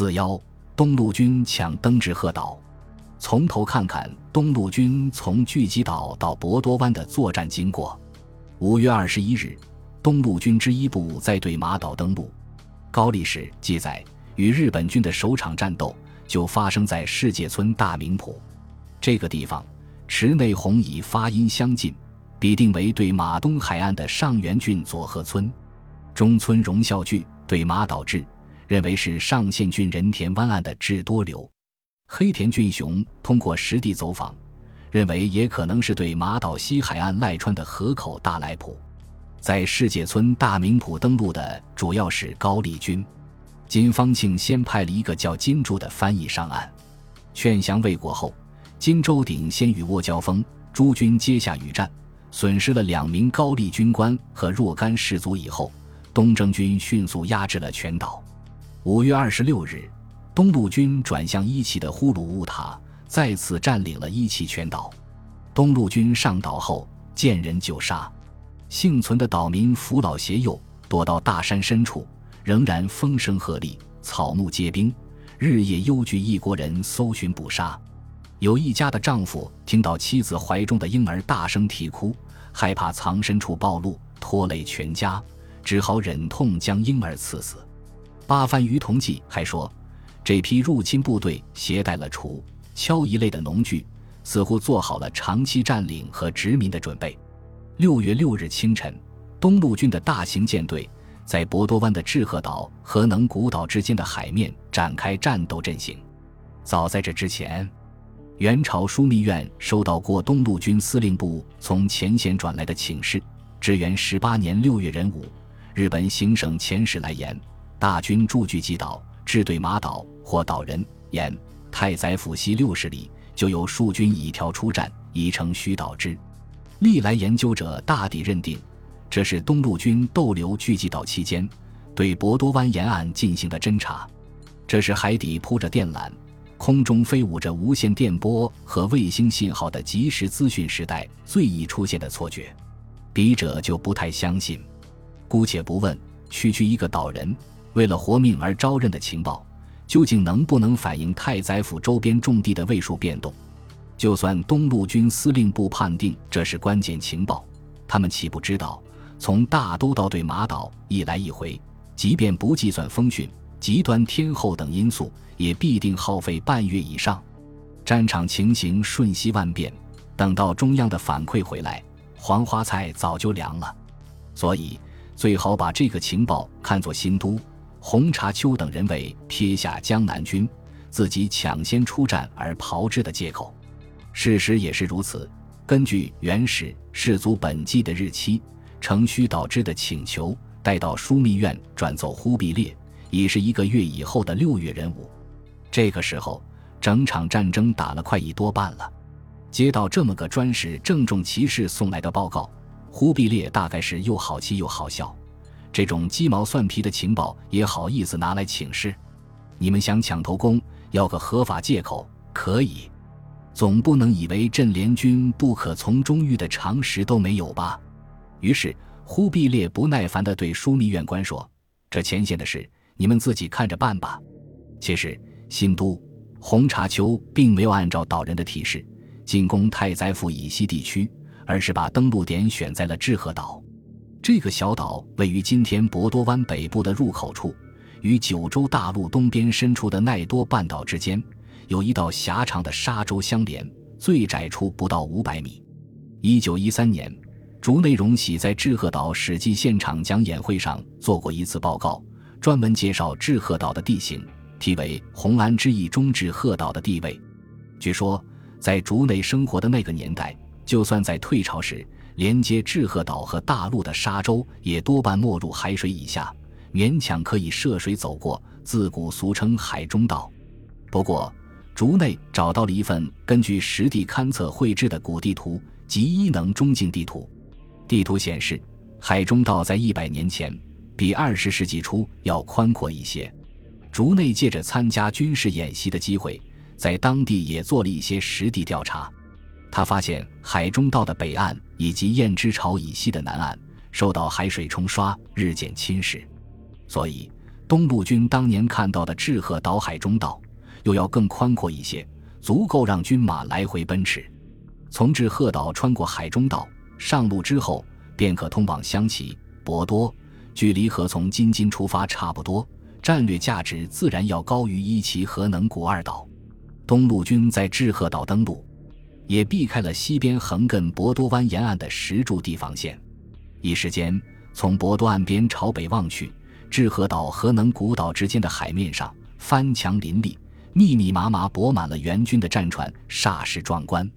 四幺，东路军抢登志贺岛。从头看看东路军从聚集岛到博多湾的作战经过。五月二十一日，东路军之一部在对马岛登陆。高力士记载，与日本军的首场战斗就发生在世界村大名浦这个地方。池内弘以发音相近，比定为对马东海岸的上元郡佐贺村。中村荣孝句对马岛志认为是上县郡仁田湾岸的智多流。黑田俊雄通过实地走访，认为也可能是对马岛西海岸赖川的河口大来浦。在世界村大名浦登陆的主要是高丽军。金方庆先派了一个叫金柱的翻译上岸，劝降未果后。金周鼎先与倭交锋，诸军接下雨战，损失了两名高丽军官和若干士卒。以后，东征军迅速压制了全岛。五月二十六日，东路军转向伊奇的呼鲁乌塔，再次占领了伊奇全岛。东路军上岛后，见人就杀，幸存的岛民扶老携幼躲到大山深处，仍然风声鹤唳，草木皆兵，日夜忧惧一国人搜寻捕杀。有一家的丈夫听到妻子怀中的婴儿大声啼哭，害怕藏身处暴露，拖累全家，只好忍痛将婴儿刺死。八番余同记还说，这批入侵部队携带了锄、锹一类的农具，似乎做好了长期占领和殖民的准备。六月六日清晨，东路军的大型舰队在博多湾的志贺岛和能古岛之间的海面展开战斗阵型。早在这之前。元朝枢密院收到过东路军司令部从前线转来的请示，至元十八年六月壬午，日本行省遣使来言：大军驻聚集岛，至对马岛或岛人言太宰府西六十里，就有数军以条出战，已成虚岛之。历来研究者大抵认定，这是东路军逗留聚集岛期间，对博多湾沿岸进行的侦察。这是海底铺着电缆。空中飞舞着无线电波和卫星信号的即时资讯时代最易出现的错觉，笔者就不太相信。姑且不问区区一个岛人为了活命而招认的情报，究竟能不能反映太宰府周边重地的位数变动？就算东路军司令部判定这是关键情报，他们岂不知道从大都到对马岛一来一回，即便不计算风汛、极端天候等因素？也必定耗费半月以上，战场情形瞬息万变，等到中央的反馈回来，黄花菜早就凉了。所以最好把这个情报看作新都、洪察丘等人为撇下江南军，自己抢先出战而炮制的借口。事实也是如此。根据原始士族本纪的日期，程须导致的请求，带到枢密院转奏忽必烈，已是一个月以后的六月壬午。这个时候，整场战争打了快一多半了。接到这么个专使郑重其事送来的报告，忽必烈大概是又好气又好笑。这种鸡毛蒜皮的情报也好意思拿来请示？你们想抢头功，要个合法借口可以，总不能以为镇联军不可从中御的常识都没有吧？于是忽必烈不耐烦地对枢密院官说：“这前线的事，你们自己看着办吧。”其实。新都红茶丘并没有按照岛人的提示进攻太宰府以西地区，而是把登陆点选在了志贺岛。这个小岛位于今天博多湾北部的入口处，与九州大陆东边深处的奈多半岛之间有一道狭长的沙洲相连，最窄处不到五百米。一九一三年，竹内荣喜在志贺岛史记现场讲演会上做过一次报告，专门介绍志贺岛的地形。题为“红安之役中志贺岛的地位”。据说，在竹内生活的那个年代，就算在退潮时，连接志贺岛和大陆的沙洲也多半没入海水以下，勉强可以涉水走过，自古俗称海中道。不过，竹内找到了一份根据实地勘测绘制的古地图及伊能中境地图。地图显示，海中道在一百年前比二十世纪初要宽阔一些。竹内借着参加军事演习的机会，在当地也做了一些实地调查。他发现海中道的北岸以及燕之巢以西的南岸受到海水冲刷，日渐侵蚀，所以东路军当年看到的志贺岛海中道，又要更宽阔一些，足够让军马来回奔驰。从志贺岛穿过海中道上路之后，便可通往香崎、博多，距离和从京津出发差不多，战略价值自然要高于伊崎和能古二岛。东路军在志贺岛登陆，也避开了西边横亘博多湾沿岸的石柱地防线。一时间，从博多岸边朝北望去，志贺岛和能古岛之间的海面上，翻墙林立，密密麻麻泊满了援军的战船，煞是壮观。